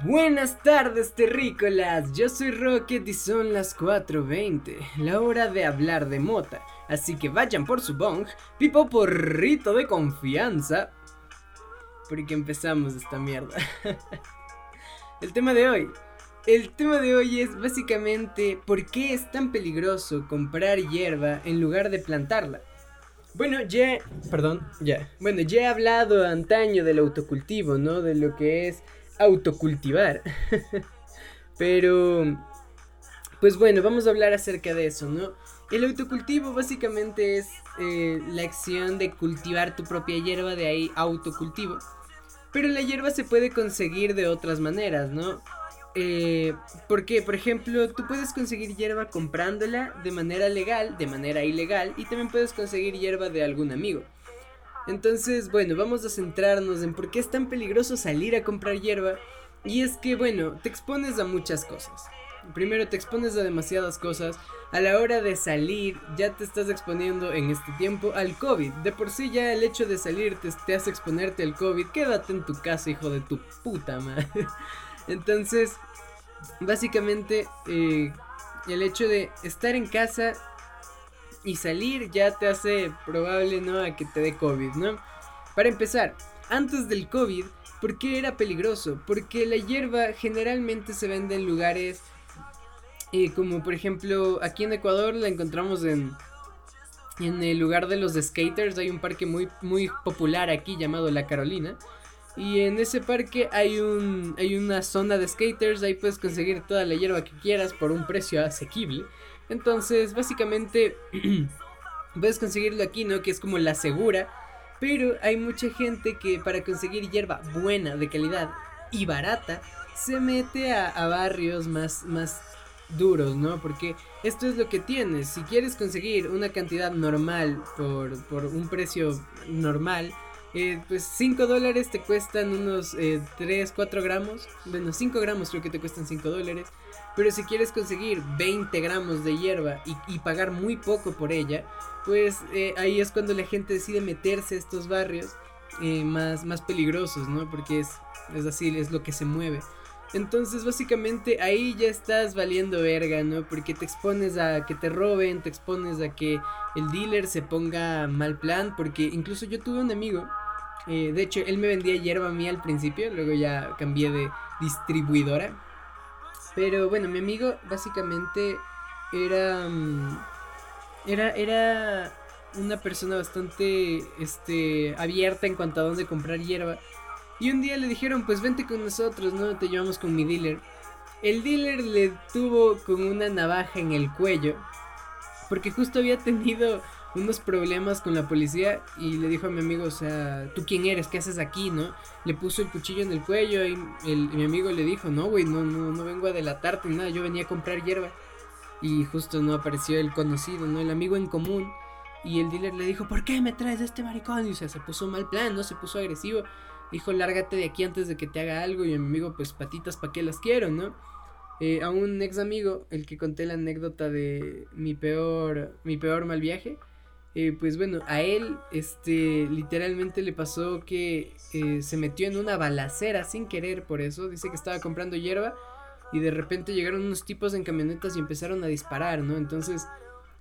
Buenas tardes, terrícolas. Yo soy Rocket y son las 4:20, la hora de hablar de mota. Así que vayan por su bong, pipo porrito de confianza. Porque empezamos esta mierda. El tema de hoy. El tema de hoy es básicamente por qué es tan peligroso comprar hierba en lugar de plantarla. Bueno, ya, perdón, ya. Bueno, ya he hablado antaño del autocultivo, ¿no? De lo que es autocultivar. Pero, pues bueno, vamos a hablar acerca de eso, ¿no? El autocultivo básicamente es eh, la acción de cultivar tu propia hierba, de ahí autocultivo. Pero la hierba se puede conseguir de otras maneras, ¿no? Eh, porque, por ejemplo, tú puedes conseguir hierba comprándola de manera legal, de manera ilegal, y también puedes conseguir hierba de algún amigo. Entonces, bueno, vamos a centrarnos en por qué es tan peligroso salir a comprar hierba. Y es que, bueno, te expones a muchas cosas. Primero te expones a demasiadas cosas. A la hora de salir ya te estás exponiendo en este tiempo al COVID. De por sí ya el hecho de salir te, hace exponerte al COVID. Quédate en tu casa, hijo de tu puta madre. Entonces, básicamente, eh, el hecho de estar en casa y salir ya te hace probable, ¿no? A que te dé COVID, ¿no? Para empezar, antes del COVID, ¿por qué era peligroso? Porque la hierba generalmente se vende en lugares eh, como por ejemplo aquí en Ecuador la encontramos en, en el lugar de los skaters, hay un parque muy, muy popular aquí llamado La Carolina. Y en ese parque hay, un, hay una zona de skaters, ahí puedes conseguir toda la hierba que quieras por un precio asequible. Entonces, básicamente, puedes conseguirlo aquí, ¿no? Que es como la segura. Pero hay mucha gente que para conseguir hierba buena, de calidad y barata, se mete a, barrios más, más duros, ¿no? Porque esto es lo que tienes. Si quieres conseguir una cantidad normal por, por un precio normal, eh, pues 5 dólares te cuestan unos eh, 3, 4 gramos. Bueno, 5 gramos creo que te cuestan 5 dólares. Pero si quieres conseguir 20 gramos de hierba y, pagar muy poco por ella, pues eh, ahí es cuando la gente decide meterse a estos barrios eh, más, más peligrosos, ¿no? Porque es, es así, es lo que se mueve. Entonces básicamente ahí ya estás valiendo verga, ¿no? Porque te expones a que te roben, te expones a que el dealer se ponga mal plan, porque incluso yo tuve un amigo, eh, de hecho él me vendía hierba a mí al principio, luego ya cambié de distribuidora pero bueno, mi amigo básicamente era. Mm, era. Era una persona bastante este, abierta en cuanto a dónde comprar hierba. Y un día le dijeron, pues vente con nosotros, ¿no? Te llevamos con mi dealer. El dealer le tuvo con una navaja en el cuello. Porque justo había tenido unos problemas con la policía y le dijo a mi amigo, o sea, ¿tú quién eres? ¿Qué haces aquí, no? Le puso el cuchillo en el cuello y mi amigo le dijo, no, güey, no, no, no vengo a delatarte ni nada, yo venía a comprar hierba. Y justo no apareció el conocido, ¿no? El amigo en común. Y el dealer le dijo, ¿por qué me traes a este maricón? Y o sea, se puso mal plan, ¿no? Se puso agresivo. Dijo, lárgate de aquí antes de que te haga algo. Y mi amigo, pues patitas, ¿para qué las quiero, no? Eh, a un ex amigo, el que conté la anécdota de mi peor, mi peor mal viaje eh, pues bueno, a él, este, literalmente le pasó que eh, se metió en una balacera sin querer por eso. Dice que estaba comprando hierba y de repente llegaron unos tipos en camionetas y empezaron a disparar, ¿no? Entonces,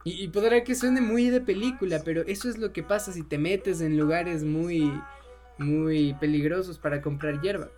y, y, podrá que suene muy de película, pero eso es lo que pasa si te metes en lugares muy, muy peligrosos para comprar hierba.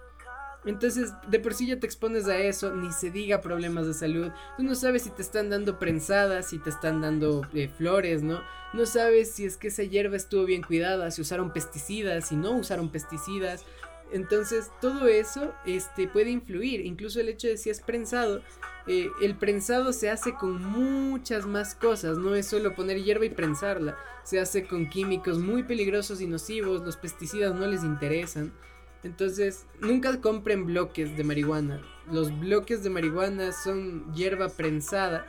Entonces, de por sí ya te expones a eso, ni se diga problemas de salud. Tú no sabes si te están dando prensadas, si te están dando eh, flores, ¿no? No sabes si es que esa hierba estuvo bien cuidada, si usaron pesticidas, si no usaron pesticidas. Entonces, todo eso este, puede influir. Incluso el hecho de si es prensado. Eh, el prensado se hace con muchas más cosas. No es solo poner hierba y prensarla. Se hace con químicos muy peligrosos y nocivos. Los pesticidas no les interesan. Entonces, nunca compren bloques de marihuana. Los bloques de marihuana son hierba prensada.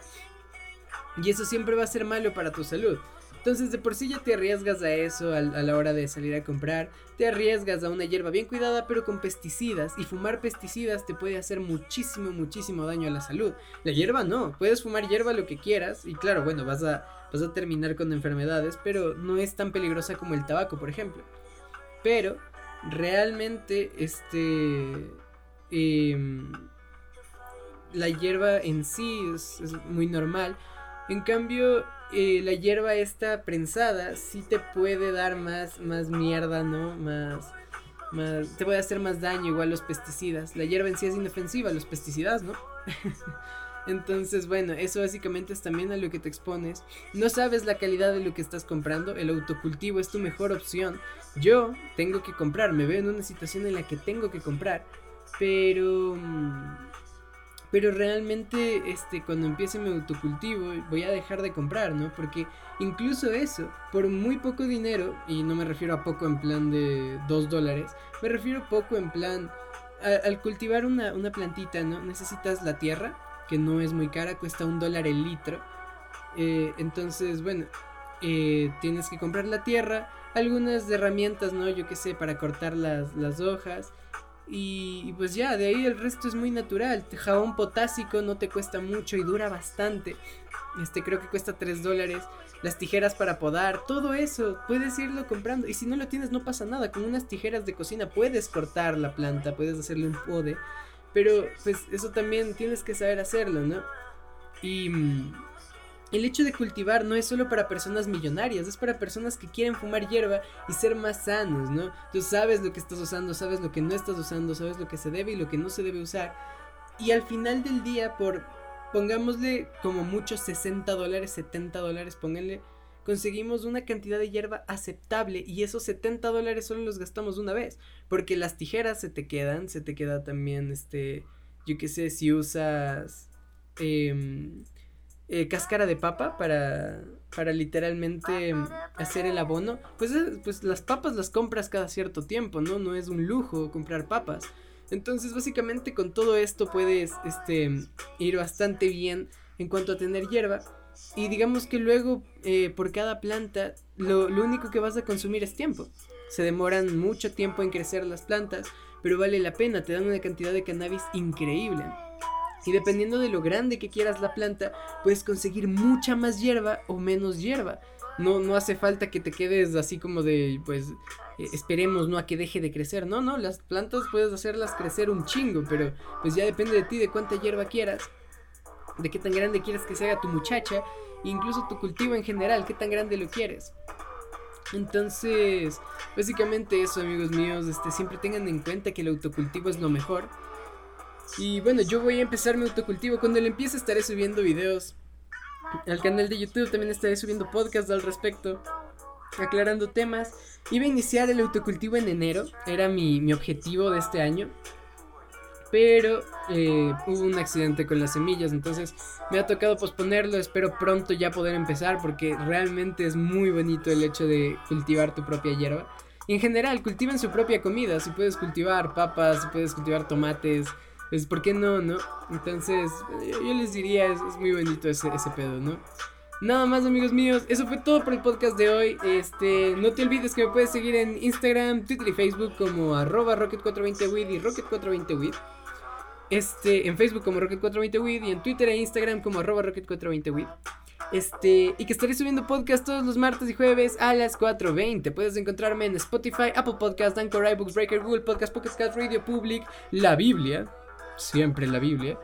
Y eso siempre va a ser malo para tu salud. Entonces, de por sí ya te arriesgas a eso a, la hora de salir a comprar. Te arriesgas a una hierba bien cuidada, pero con pesticidas. Y fumar pesticidas te puede hacer muchísimo, muchísimo daño a la salud. La hierba no. Puedes fumar hierba lo que quieras. Y claro, bueno, vas a, vas a terminar con enfermedades. Pero no es tan peligrosa como el tabaco, por ejemplo. Pero realmente, este, em, la hierba en sí es, muy normal. En cambio, eh, la hierba esta prensada sí te puede dar más, más mierda, ¿no? Más, más, te puede hacer más daño igual los pesticidas. La hierba en sí es inofensiva, los pesticidas, ¿no? Entonces, bueno, eso básicamente es también a lo que te expones. No sabes la calidad de lo que estás comprando, el autocultivo es tu mejor opción. Yo tengo que comprar, me veo en una situación en la que tengo que comprar, pero mm, pero realmente este cuando empiece mi autocultivo voy a dejar de comprar, ¿no? Porque incluso eso, por muy poco dinero, y no me refiero a poco en plan de 2 dólares, me refiero poco en plan, al cultivar una, una plantita, ¿no? Necesitas la tierra, que no es muy cara, cuesta un dólar el litro. Eh, entonces, bueno, eh, tienes que comprar la tierra, algunas herramientas, ¿no? Yo qué sé, para cortar las, las hojas. Y, pues ya, de ahí el resto es muy natural. Jabón potásico no te cuesta mucho y dura bastante. Este creo que cuesta 3 dólares. Las tijeras para podar, todo eso, puedes irlo comprando. Y si no lo tienes, no pasa nada. Con unas tijeras de cocina puedes cortar la planta, puedes hacerle un pode. Pero pues eso también tienes que saber hacerlo, ¿no? Y mm, el hecho de cultivar no es solo para personas millonarias, es para personas que quieren fumar hierba y ser más sanos, ¿no? Tú sabes lo que estás usando, sabes lo que no estás usando, sabes lo que se debe y lo que no se debe usar. Y al final del día, por, pongámosle como muchos 60 dólares, 70 dólares, pónganle conseguimos una cantidad de hierba aceptable y esos 70 dólares solo los gastamos una vez, porque las tijeras se te quedan, se te queda también, este, yo qué sé, si usas em, eh, cáscara de papa para, para literalmente hacer el abono, pues, eh, pues las papas las compras cada cierto tiempo, ¿no? No es un lujo comprar papas. Entonces, básicamente con todo esto puedes este, ir bastante bien en cuanto a tener hierba. Y digamos que luego, eh, por cada planta, lo, único que vas a consumir es tiempo. Se demoran mucho tiempo en crecer las plantas, pero vale la pena, te dan una cantidad de cannabis increíble. Y dependiendo de lo grande que quieras la planta, puedes conseguir mucha más hierba o menos hierba. No, no hace falta que te quedes así como de, pues, eh, esperemos, ¿no? A que deje de crecer. No, no, las plantas puedes hacerlas crecer un chingo, pero pues ya depende de ti de cuánta hierba quieras de qué tan grande quieres que se haga tu muchacha, incluso tu cultivo en general, qué tan grande lo quieres. Entonces, básicamente eso, amigos míos, este, siempre tengan en cuenta que el autocultivo es lo mejor. Y bueno, yo voy a empezar mi autocultivo. Cuando lo empiece estaré subiendo videos al canal de YouTube, también estaré subiendo podcasts al respecto, aclarando temas. Iba a iniciar el autocultivo en enero, era mi, mi objetivo de este año pero eh, hubo un accidente con las semillas, entonces me ha tocado posponerlo, espero pronto ya poder empezar porque realmente es muy bonito el hecho de cultivar tu propia hierba. Y en general, cultiven su propia comida, si puedes cultivar papas, si puedes cultivar tomates, pues ¿por qué no, no? Entonces, yo, les diría, es, muy bonito ese, ese pedo, ¿no? Nada más amigos míos, eso fue todo por el podcast de hoy. Este, no te olvides que me puedes seguir en Instagram, Twitter y Facebook como arroba rocket420wid y rocket420wid. Este, en Facebook como Rocket420WID y en Twitter e Instagram como arroba Rocket420WID. Este, y que estaré subiendo podcast todos los martes y jueves a las 4.20. Puedes encontrarme en Spotify, Apple Podcast, Anchor, iBooks, Breaker, Google Podcast, Pocket Radio Public, La Biblia, siempre la Biblia,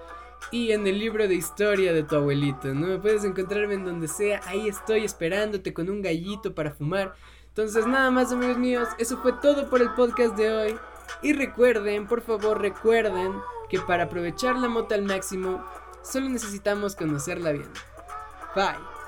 y en el libro de historia de tu abuelito, ¿no? Puedes encontrarme en donde sea, ahí estoy esperándote con un gallito para fumar. Entonces, nada más, amigos míos, eso fue todo por el podcast de hoy. Y recuerden, por favor, recuerden que para aprovechar la moto al máximo, solo necesitamos conocerla bien. Bye.